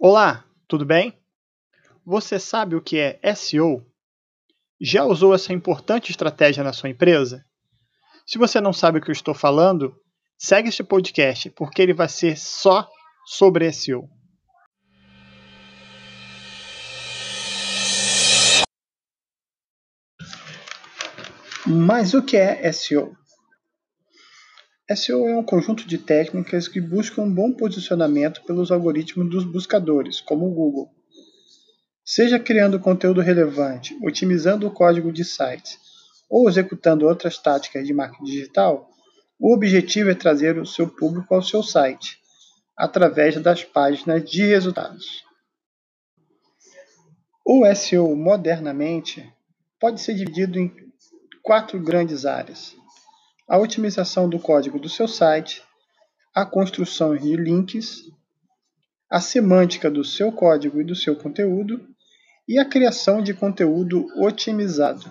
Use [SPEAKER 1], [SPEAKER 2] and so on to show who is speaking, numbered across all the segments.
[SPEAKER 1] Olá, tudo bem? Você sabe o que é SEO? Já usou essa importante estratégia na sua empresa? Se você não sabe o que eu estou falando, segue este podcast porque ele vai ser só sobre SEO. Mas o que é SEO? SEO é um conjunto de técnicas que buscam um bom posicionamento pelos algoritmos dos buscadores, como o Google. Seja criando conteúdo relevante, otimizando o código de sites ou executando outras táticas de marketing digital, o objetivo é trazer o seu público ao seu site, através das páginas de resultados. O SEO modernamente pode ser dividido em quatro grandes áreas a otimização do código do seu site, a construção de links, a semântica do seu código e do seu conteúdo e a criação de conteúdo otimizado.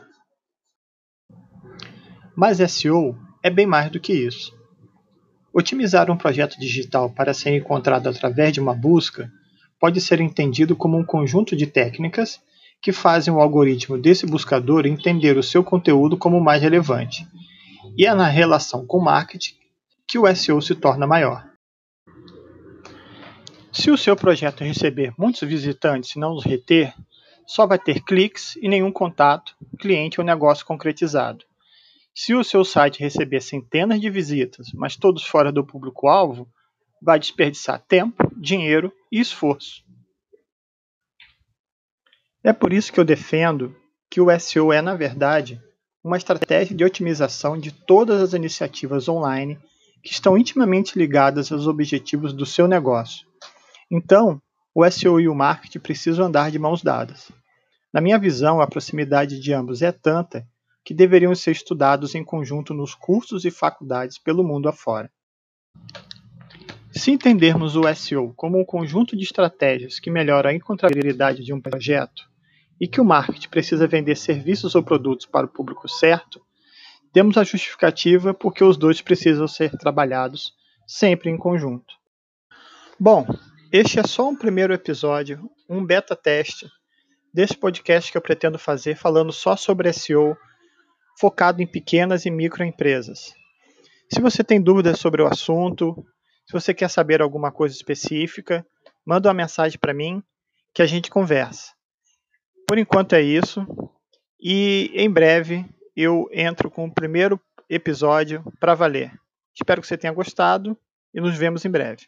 [SPEAKER 1] Mas SEO é bem mais do que isso. Otimizar um projeto digital para ser encontrado através de uma busca pode ser entendido como um conjunto de técnicas que fazem o algoritmo desse buscador entender o seu conteúdo como mais relevante e é na relação com o marketing que o SEO se torna maior. Se o seu projeto receber muitos visitantes e não os reter, só vai ter cliques e nenhum contato, cliente ou negócio concretizado. Se o seu site receber centenas de visitas, mas todos fora do público-alvo, vai desperdiçar tempo, dinheiro e esforço. É por isso que eu defendo que o SEO é, na verdade, uma estratégia de otimização de todas as iniciativas online que estão intimamente ligadas aos objetivos do seu negócio. Então, o SEO e o marketing precisam andar de mãos dadas. Na minha visão, a proximidade de ambos é tanta que deveriam ser estudados em conjunto nos cursos e faculdades pelo mundo afora. Se entendermos o SEO como um conjunto de estratégias que melhora a encontrabilidade de um projeto, e que o marketing precisa vender serviços ou produtos para o público certo, temos a justificativa porque os dois precisam ser trabalhados sempre em conjunto. Bom, este é só um primeiro episódio, um beta teste desse podcast que eu pretendo fazer falando só sobre SEO, focado em pequenas e microempresas. Se você tem dúvidas sobre o assunto, se você quer saber alguma coisa específica, manda uma mensagem para mim que a gente conversa. Por enquanto é isso. E em breve eu entro com o primeiro episódio para valer. Espero que você tenha gostado e nos vemos em breve.